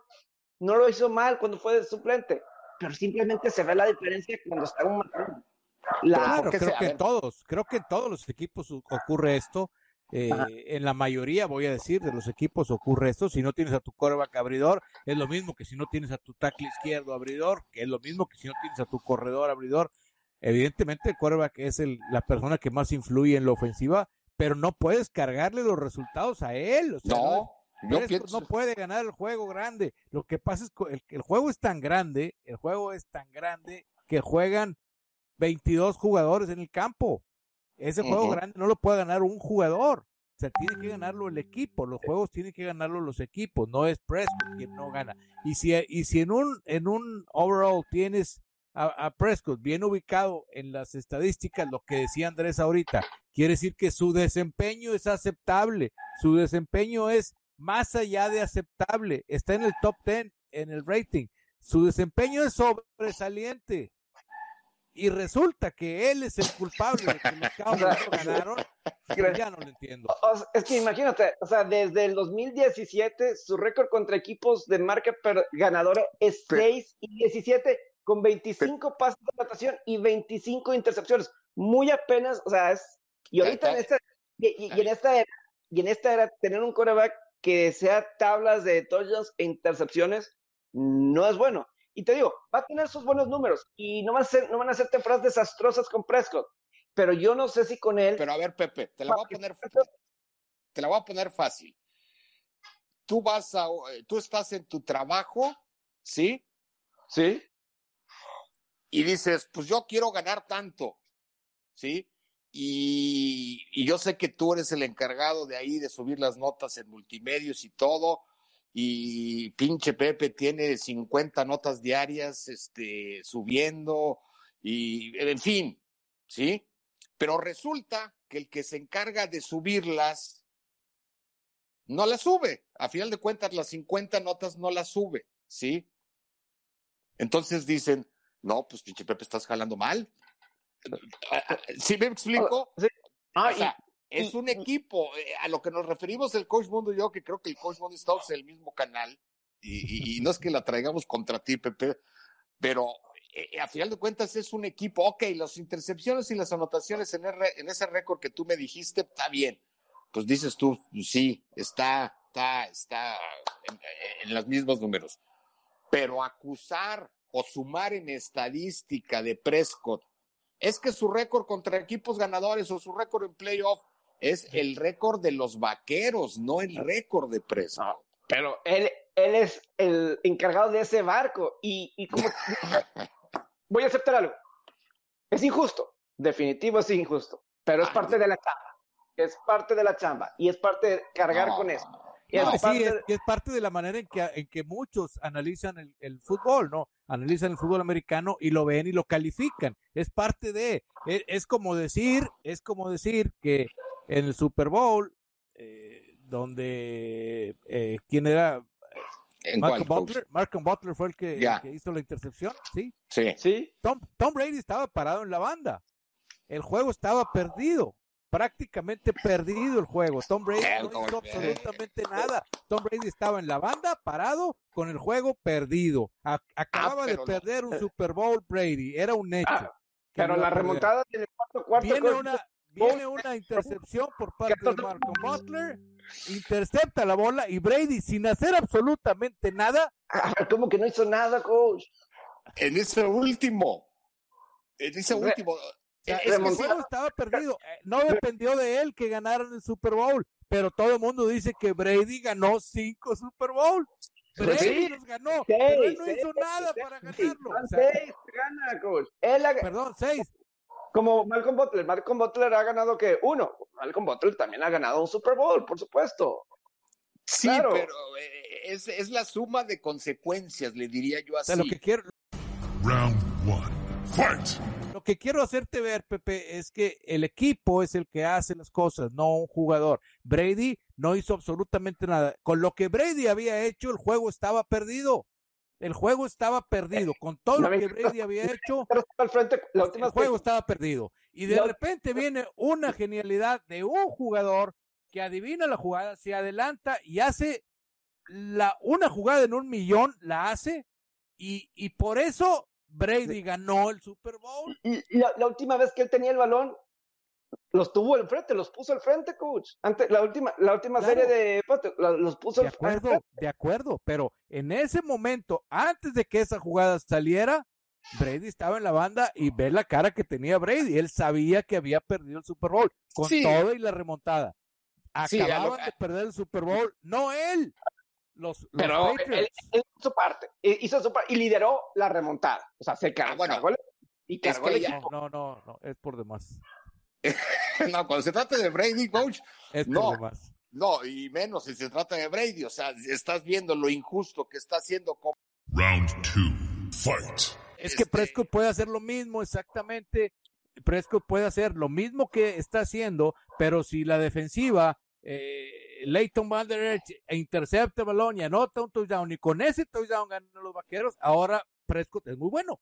no lo hizo mal cuando fue de suplente, pero simplemente se ve la diferencia cuando está un Mahomes. La, claro, creo que en todos, creo que en todos los equipos ocurre esto. Eh, en la mayoría, voy a decir, de los equipos ocurre esto. Si no tienes a tu coreback abridor, es lo mismo que si no tienes a tu tackle izquierdo abridor, que es lo mismo que si no tienes a tu corredor abridor. Evidentemente, el quarterback es el, la persona que más influye en la ofensiva, pero no puedes cargarle los resultados a él. O sea, no, no, no puede ganar el juego grande. Lo que pasa es que el, el juego es tan grande, el juego es tan grande que juegan 22 jugadores en el campo. Ese juego uh -huh. grande no lo puede ganar un jugador. O sea, tiene que ganarlo el equipo. Los juegos tienen que ganarlo los equipos. No es Prescott quien no gana. Y si, y si en un, en un overall tienes a, a, Prescott bien ubicado en las estadísticas, lo que decía Andrés ahorita, quiere decir que su desempeño es aceptable. Su desempeño es más allá de aceptable. Está en el top 10 en el rating. Su desempeño es sobresaliente y resulta que él es el culpable de que los Cowboys no ganaron, ya no lo entiendo. O sea, es que imagínate, o sea, desde el 2017 su récord contra equipos de marca ganadora es Pero, 6 y 17 con 25 pases de anotación y 25 intercepciones. Muy apenas, o sea, es y ahorita en esta y, y, y en esta era, y en esta era tener un coreback que sea tablas de touchdowns e intercepciones no es bueno. Y te digo, va a tener sus buenos números y no van a ser, no van a ser temporadas desastrosas con Prescott. Pero yo no sé si con él. Pero a ver, Pepe, te la voy a poner, te la voy a poner fácil. Tú vas a, tú estás en tu trabajo, ¿sí? Sí. Y dices, pues yo quiero ganar tanto, ¿sí? Y, y yo sé que tú eres el encargado de ahí de subir las notas en multimedios y todo y pinche Pepe tiene 50 notas diarias este, subiendo y en fin, ¿sí? Pero resulta que el que se encarga de subirlas no las sube. A final de cuentas, las 50 notas no las sube, ¿sí? Entonces dicen, no, pues pinche Pepe, estás jalando mal. ¿Sí me explico? Sí. Ah, o sea, es un equipo. A lo que nos referimos el Coach Mundo y yo, que creo que el Coach Mundo estamos en el mismo canal, y, y, y no es que la traigamos contra ti, Pepe, pero eh, a final de cuentas es un equipo. Ok, las intercepciones y las anotaciones en, el, en ese récord que tú me dijiste, está bien. Pues dices tú, sí, está, está, está en, en los mismos números. Pero acusar o sumar en estadística de Prescott es que su récord contra equipos ganadores o su récord en playoff es el récord de los vaqueros, no el récord de. No, pero él, él es el encargado de ese barco y, y como voy a aceptar algo. Es injusto, definitivo es injusto, pero es parte de la chamba. Es parte de la chamba y es parte de cargar no, con eso. Y es, parte sí, es, de... es, parte de la manera en que, en que muchos analizan el, el, fútbol, ¿no? Analizan el fútbol americano y lo ven y lo califican. Es parte de, es, es como decir, es como decir que en el Super Bowl, eh, donde, eh, ¿quién era? Malcolm Butler, Malcolm Butler fue el que, yeah. el que, hizo la intercepción, ¿sí? Sí. sí. Tom, Tom Brady estaba parado en la banda. El juego estaba perdido. prácticamente perdido el juego. Tom Brady no hizo absolutamente nada. Tom Brady estaba en la banda, parado, con el juego perdido. A- acababa de pero no. perder un Super Bowl Brady, era un hecho. Ah, que Pero la remontada en el cuarto cuarto. Viene una, viene una intercepción por parte de Marco Butler, intercepta la bola y Brady, sin hacer absolutamente nada, ¿Cómo que no hizo nada, coach? En ese último, en ese último, es el que estaba perdido. No dependió de él que ganaran el Super Bowl, pero todo el mundo dice que Brady ganó cinco Super Bowl. Brady Pues sí. los ganó, pero él no Seis, hizo seis, nada seis, para seis, ganarlo. O sea, seis, gana, coach. Él ha- perdón, seis. Como Malcolm Butler. Malcolm Butler ha ganado que uno. Malcolm Butler también ha ganado un Super Bowl, por supuesto. sí, claro. pero eh, es, es la suma de consecuencias, le diría yo O así. sea, lo que quiero, Round one. Fight! lo que quiero hacerte ver, Pepe, es que el equipo es el que hace las cosas, no un jugador. Brady no hizo absolutamente nada. Con lo que Brady había hecho, el juego estaba perdido. El juego estaba perdido. Con todo lo que Brady había hecho, el juego estaba perdido. Y de repente viene una genialidad de un jugador que adivina la jugada, se adelanta y hace la, una jugada en un millón, la hace, y, y por eso Brady ganó el Super Bowl. Y la, la última vez que él tenía el balón, los tuvo al frente, los puso al frente, coach. Antes, la última, la última Claro. serie de la- los puso De al frente. acuerdo, de acuerdo, pero en ese momento, antes de que esa jugada saliera, Brady estaba en la banda y ve la cara que tenía Brady. Él sabía que había perdido el Super Bowl con Sí. todo y la remontada. Sí, a lo- Acababan de perder el Super Bowl, no él. Los, los Pero él, Patriots. él hizo su parte, eh, hizo su parte y lideró la remontada. O sea, se cargó, bueno. cargó y Es cargó que el equipo. No, no, no, es por demás. no, cuando se trata de Brady, coach, Es No. no, y menos si se trata de Brady, o sea, estás viendo lo injusto que está haciendo con Round two. Fight! Es que Este- Prescott puede hacer lo mismo exactamente. Prescott puede hacer lo mismo que está haciendo, pero si la defensiva, eh, Leighton Van Der Esch, intercepta el balón y anota un touchdown y con ese touchdown ganan los vaqueros, ahora Prescott es muy bueno.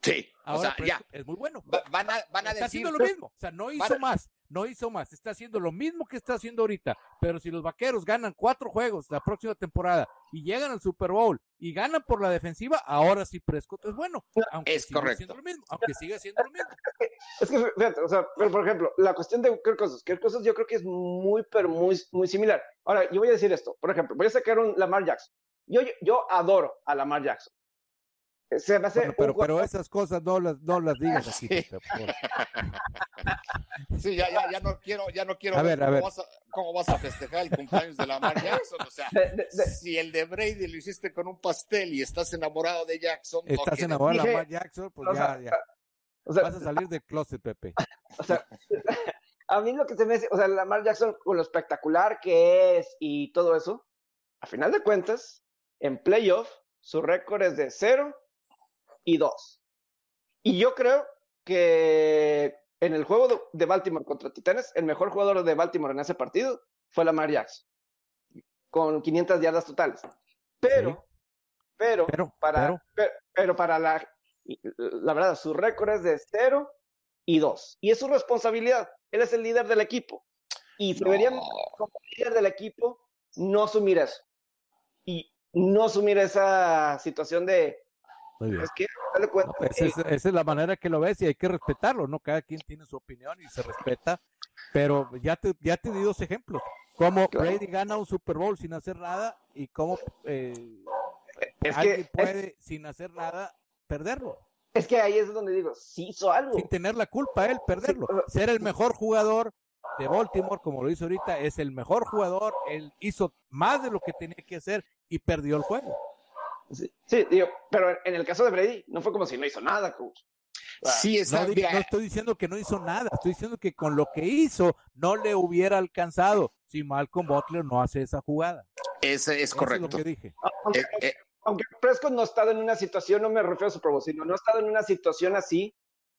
Sí, o Ahora sea, ya, es muy bueno. va- van a, van a Está decir, haciendo lo mismo. O sea, no hizo más, no hizo más. Está haciendo lo mismo que está haciendo ahorita. Pero si los vaqueros ganan cuatro juegos la próxima temporada y llegan al Super Bowl y ganan por la defensiva, ahora sí Prescott es bueno. Aunque Es siga correcto. siendo lo mismo, aunque siga siendo lo mismo. Es que, fíjate, o sea, pero por ejemplo, la cuestión de Kirk Cousins, Kirk Cousins yo creo que es muy, pero muy, muy similar. Ahora, yo voy a decir esto, por ejemplo, voy a sacar un Lamar Jackson. Yo, yo, yo adoro a Lamar Jackson. Se me hace Bueno, pero, pero esas cosas no las, no las digas aquí. Sí. Ya, ya, ya no quiero, ya no quiero A ver, ver, a cómo, ver. Vas a, cómo vas a festejar el cumpleaños de Lamar Jackson, o sea, de- de- de- si el de Brady lo hiciste con un pastel y estás enamorado de Jackson, no Estás quieres- enamorado de Lamar Jackson, pues o ya, sea, ya. o sea, Vas a salir del closet, Pepe. o sea, a mí lo que se me hace, o sea, Lamar Jackson con lo espectacular que es y todo eso, a final de cuentas, en playoff, su récord es de 0 y 2. Y yo creo que en el juego de, Baltimore contra Titanes, el mejor jugador de Baltimore en ese partido fue Lamar Jackson, con 500 yardas totales. Pero, Sí. pero, Pero, para, pero. pero, pero para la, la verdad, su récord es de 0 y 2. Y es su responsabilidad. Él es el líder del equipo. Y No. deberían, como líder del equipo, no asumir eso. Y no asumir esa situación de, Muy bien. es que, dale cuenta, No, pues, esa, es, esa es la manera que lo ves y hay que respetarlo, ¿no? Cada quien tiene su opinión y se respeta, pero ya te, ya te di dos ejemplos. Cómo Claro. Brady gana un Super Bowl sin hacer nada y cómo eh, es, alguien que, es, puede, sin hacer nada, perderlo. es que ahí es donde digo, sí hizo algo. Sin tener la culpa él, perderlo. Sí, Ser el mejor jugador de Baltimore, como lo hizo ahorita, es el mejor jugador, él hizo más de lo que tenía que hacer y perdió el juego. Sí, sí, digo, pero en el caso de Brady, no fue como si no hizo nada, coach. Sí, No, no estoy diciendo que no hizo nada, estoy diciendo que con lo que hizo no le hubiera alcanzado si Malcolm Butler no hace esa jugada. ese es Eso correcto. es lo que dije. Aunque, Eh, eh, aunque Prescott no ha estado en una situación, no me refiero a Super Bowl, sino no ha estado en una situación así,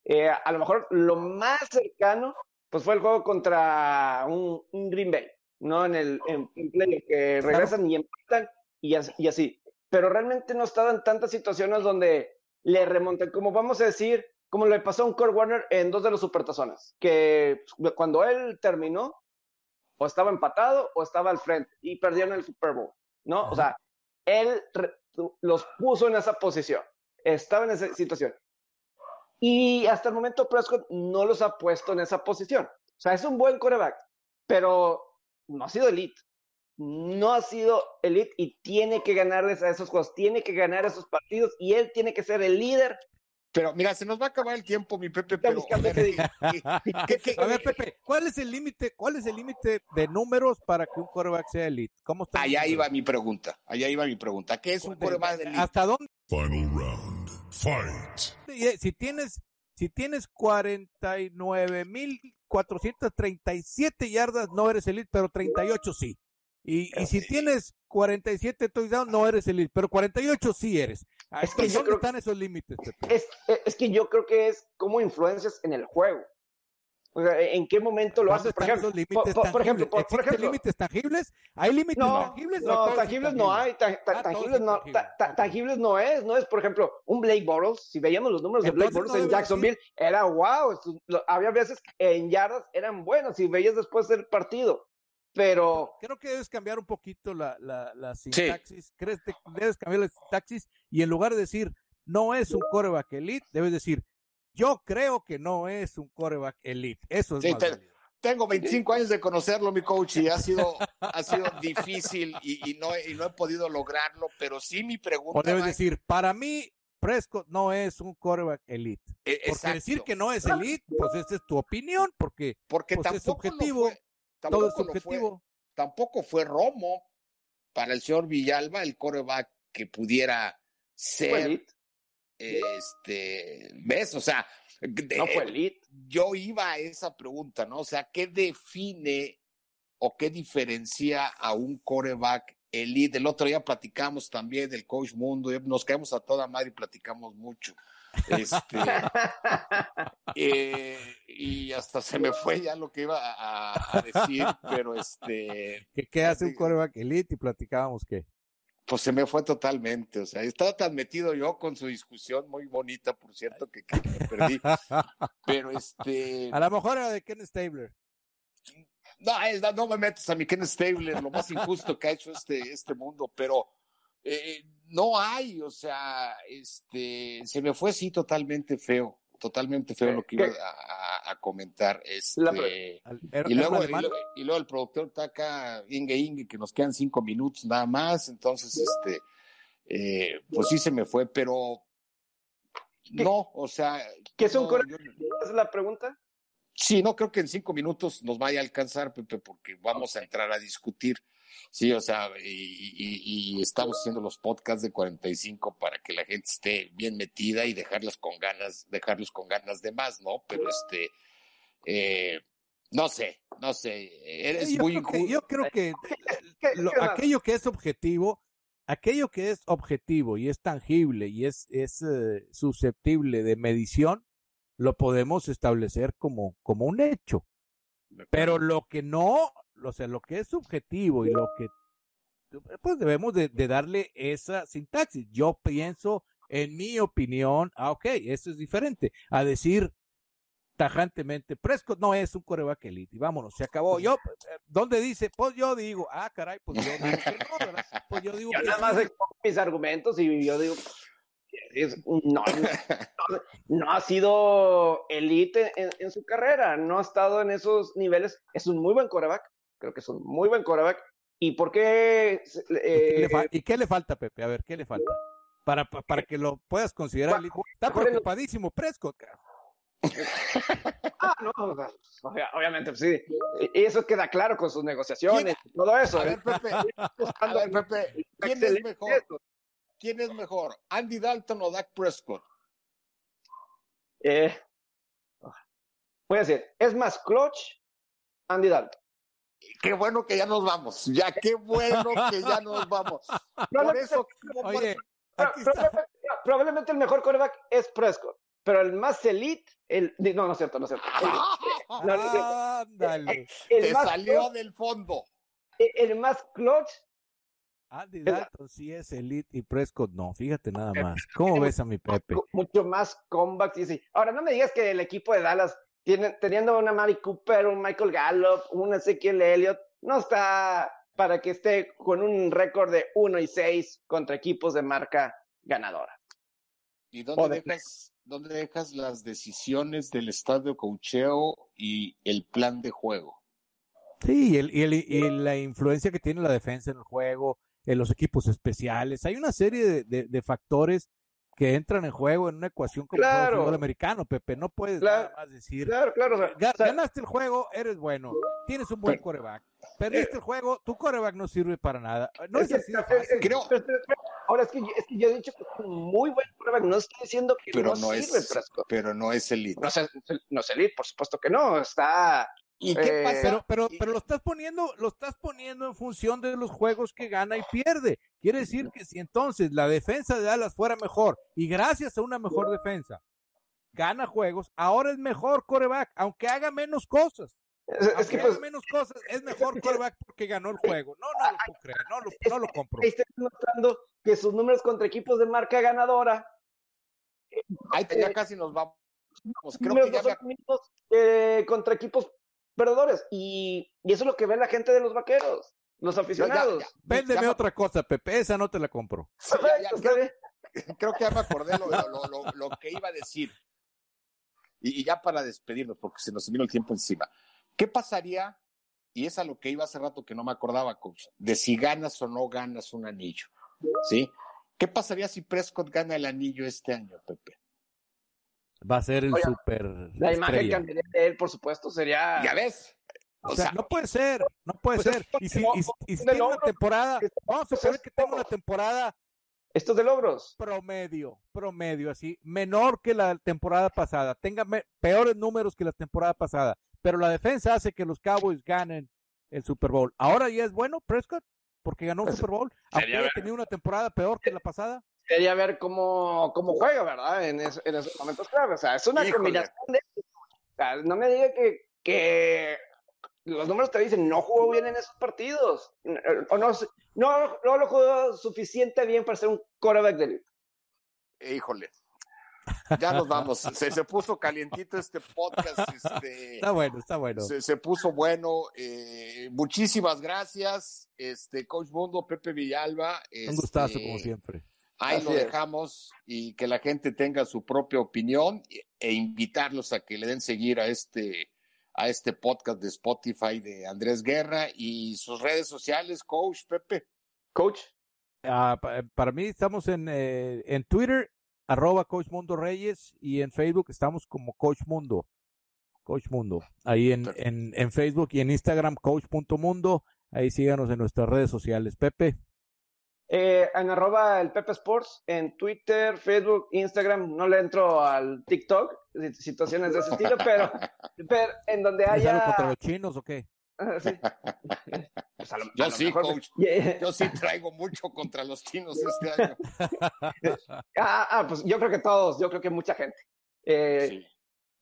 eh, a lo mejor lo más cercano, pues fue el juego contra un, un Green Bay, ¿no? En el en, en playoff, que regresan y empatan y así. Pero realmente no en tantas situaciones donde le remontan, como vamos a decir, como le pasó a un Kurt Warner en dos de los supertazones, que cuando él terminó, o estaba empatado o estaba al frente y perdieron el Super Bowl, ¿no? O sea, él los puso en esa posición, estaba en esa situación. Y hasta el momento Prescott no los ha puesto en esa posición. O sea, es un buen quarterback, pero no ha sido elite. No ha sido elite y tiene que ganarles a esos juegos, tiene que ganar esos partidos y él tiene que ser el líder pero mira, se nos va a acabar el tiempo, mi Pepe. Pero, a, ver, a ver, Pepe, ¿cuál es el límite? ¿Cuál es el límite de números para que un quarterback sea elite? ¿Cómo está Allá iba mi pregunta. Allá iba mi pregunta. ¿Qué es un quarterback elite? ¿Hasta dónde? Final round. Fight. Eh, si tienes, si tienes 49.437 yardas, no eres elite, pero 38 sí. Y, y si tienes 47 touchdowns, no eres elite, pero 48 sí eres. Ah, es que ¿Dónde están esos límites? Es, es, que yo creo que es como influencias en el juego. O sea, ¿en qué momento lo haces? Por ejemplo, por, por, ejemplo, por, ejemplo, límites tangibles? ¿Hay límites tangibles? No, tangibles no hay, ah, tangibles, no, tangibles no es, no es, por ejemplo, un Blake Bortles, si veíamos los números de Blake Bortles en Jacksonville, era wow, había veces en yardas eran buenos, si veías después del partido, pero... Creo que debes cambiar un poquito la, la, la sintaxis, ¿crees que debes cambiar la sintaxis y en lugar de decir no es un coreback elite, debes decir yo creo que no es un coreback elite. Eso es más Tengo 25 años de conocerlo, mi coach, y ha sido, ha sido difícil y, y, no, y no he podido lograrlo, pero sí mi pregunta. O debes decir, para mí, Prescott no es un coreback elite. E, porque decir que no es elite, pues esa es tu opinión, porque, porque pues, es subjetivo. Todo es subjetivo. tampoco fue Romo para el señor Villalba el coreback que pudiera ser este, ¿ves? O sea, no fue elite. Yo iba a esa pregunta, ¿no? O sea, ¿qué define o qué diferencia a un coreback elite? El otro día platicamos también del coach mundo, nos quedamos a toda madre y platicamos mucho. Este, eh, y hasta se me fue ya lo que iba a, decir, pero este. ¿Qué, qué hace un coreback elite? Y platicábamos qué pues se me fue totalmente, o sea, estaba tan metido yo con su discusión muy bonita, por cierto, que, me perdí. Pero este. A lo mejor era de Ken Stabler. No, no me metes a mi Ken Stabler, lo más injusto que ha hecho este, este mundo, pero eh, no hay, o sea, este, se me fue sí totalmente feo, totalmente feo lo que iba a, comentar. Este, y, luego, y, luego, el productor está acá, Inge Inge, que nos quedan cinco minutos nada más, entonces, este, eh, pues sí se me fue, pero no, o sea. ¿Qué es un ¿Es la pregunta? Sí, no creo que en cinco minutos nos vaya a alcanzar, Pepe, porque vamos a entrar a discutir. Sí, o sea, y, estamos haciendo los podcasts de 45 para que la gente esté bien metida y dejarlos con ganas, dejarlos con ganas de más, ¿no? Pero este, eh, no sé, no sé, eres yo muy... Creo yo creo que aquello que es objetivo, aquello que es objetivo y es tangible y es, es eh, susceptible de medición, lo podemos establecer como, como un hecho. Pero lo que no, o sea, lo que es subjetivo y lo que, pues debemos de, darle esa sintaxis. Yo pienso, en mi opinión, ah, ok, eso es diferente, a decir tajantemente, Prescott no es un coreback elite, y vámonos, se acabó. Yo, ¿dónde dice? Pues yo digo, ah, caray, pues yo digo que no, Pues yo digo yo nada más mis argumentos y yo digo, no, no, ha sido elite en, su carrera, no ha estado en esos niveles. Es un muy buen coreback, creo que es un muy buen coreback. ¿Y por qué? Eh, ¿Y, qué le falta, Pepe? A ver, ¿qué le falta? Para, para que lo puedas considerar. Está preocupadísimo Prescott, ah, no, obviamente, pues sí. Y eso queda claro con sus negociaciones, todo eso. A ver, Pepe, a ver, Pepe ¿quién es mejor? ¿quién es mejor? ¿Andy Dalton o Dak Prescott? Eh, voy a decir, es más clutch Andy Dalton. Qué bueno que ya nos vamos. Ya, qué bueno que ya nos vamos. Por eso, Oye, probablemente, el mejor coreback es Prescott, pero el más elite, el, no, no es cierto, no es cierto. Ándale. Te salió del fondo. El, más clutch Andy Es- Dalton sí es elite y Prescott no. Fíjate nada más. ¿Cómo ves a mi Pepe? Mu- Mucho más comebacks. Y sí. Ahora, no me digas que el equipo de Dallas, tiene, teniendo una Mari Cooper, un Michael Gallup, un Ezequiel Elliott, no está para que esté con un récord de 1 y 6 contra equipos de marca ganadora. ¿Y dónde dejas, dónde dejas las decisiones del estadio cocheo y el plan de juego? Sí, y, el, y, el- y la influencia que tiene la defensa en el juego, en los equipos especiales. Hay una serie de, de- de factores que entran en juego en una ecuación como juega el Claro. fútbol americano, Pepe. No puedes Claro. nada más decir, Claro, claro. o sea, "Ga- o sea, ganaste el juego, eres bueno, tienes un buen Pero- coreback. Perdiste el juego, tu coreback no sirve para nada. No es, que- así de eh, fácil. eh, Creo- ahora es que, yo- es que yo he dicho que es un muy buen quarterback, no estoy diciendo que Pero no, no sirve es, pero no es elite. No, es- no es elite, por supuesto que no, está... ¿Y qué eh, pasa? Pero, pero, pero lo estás poniendo, lo estás poniendo en función de los juegos que gana y pierde. Quiere decir que si entonces la defensa de Dallas fuera mejor y gracias a una mejor defensa gana juegos, ahora es mejor coreback, aunque haga menos cosas. Es, es Aunque que haga pues, menos cosas, es mejor coreback porque ganó el juego. No, no lo puedo creer, no lo, no lo compro. ahí estoy notando que sus números contra equipos de marca ganadora, Ahí ya eh, casi nos vamos. Creo que ya no me son mismos contra equipos perdedores. Y, y eso es lo que ve la gente de los vaqueros, los aficionados. ya. Véndeme Ya me- otra cosa, Pepe, esa no te la compro. Sí, ya- ya, Perfecto, está creo, que ya me acordé lo, lo- lo- lo que iba a decir. Y, y ya para despedirnos, porque se nos vino el tiempo encima. ¿Qué pasaría? Y es a lo que iba hace rato que no me acordaba, coach, de si ganas o no ganas un anillo. ¿Sí? ¿Qué pasaría si Prescott gana el anillo este año, Pepe? Va a ser el Oye, super La imagen estrella. cambiaría de él, por supuesto, sería... Ya ves. O sea, no puede ser, no puede pues es ser. Y si, no, y, si- y si de tiene una temporada, vamos a suponer que tenga una temporada Estos de logros. promedio, promedio, así, menor que la temporada pasada, tenga me- peores números que la temporada pasada, pero la defensa hace que los Cowboys ganen el Super Bowl. Ahora ya es bueno Prescott porque ganó un Pues, Super Bowl, aunque ver- tenido una temporada peor que la pasada. Sería ver cómo, cómo juega, ¿verdad? En, es- en esos momentos clave. O sea, es una Híjole. combinación de... O sea, no me diga que, que los números te dicen no jugó bien en esos partidos. O no, no, no lo jugó suficiente bien para ser un quarterback de elite. Híjole. Ya nos vamos. Se, se puso calientito este podcast. Este, Está bueno, está bueno. se, se puso bueno. eh, muchísimas gracias, este Coach Mundo, Pepe Villalba. Un gustazo este, como siempre. Ahí Así lo es. dejamos y que la gente tenga su propia opinión e- invitarlos a que le den seguir a este a este podcast de Spotify de Andrés Guerra y sus redes sociales, Coach Pepe. Coach, Ah, pa- para mí estamos en, eh, en Twitter, arroba Coach Mundo Reyes, y en Facebook estamos como Coach Mundo. Coach Mundo. Ahí en, en, en Facebook y en Instagram, Coach.mundo. Ahí síganos en nuestras redes sociales. Pepe. Eh, en arroba el Pepe Sports, en Twitter, Facebook, Instagram, no le entro al TikTok, si- situaciones de ese estilo, pero, pero en donde ¿Tienes algo contra haya... los chinos o qué? Sí. Pues a lo- Yo sí, mejor- coach. Yeah. Yo sí traigo mucho contra los chinos este año. Ah, ah, pues yo creo que todos, yo creo que mucha gente. Eh, Sí.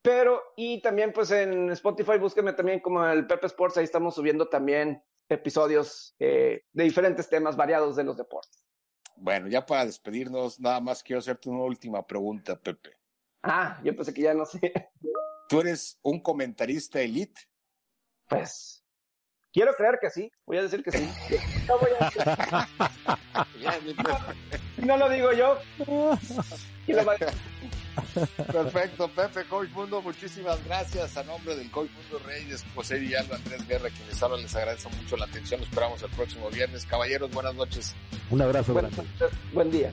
Pero, y también pues en Spotify búsqueme también como el Pepe Sports, ahí estamos subiendo también episodios eh, de diferentes temas variados de los deportes. Bueno, ya para despedirnos, nada más quiero hacerte una última pregunta, Pepe. Ah, yo pensé que ya no sé. ¿Tú eres un comentarista elite? Pues, quiero creer que sí, voy a decir que sí. No, voy a- mi Pepe. no lo digo yo. Perfecto, Pepe, Coach Mundo, muchísimas gracias. A nombre del Coach Mundo Reyes, José Villalba, Andrés Guerra, quienes hablan, les agradezco mucho la atención. Los esperamos el próximo viernes. Caballeros, buenas noches. Un abrazo Buen, grande. buen día.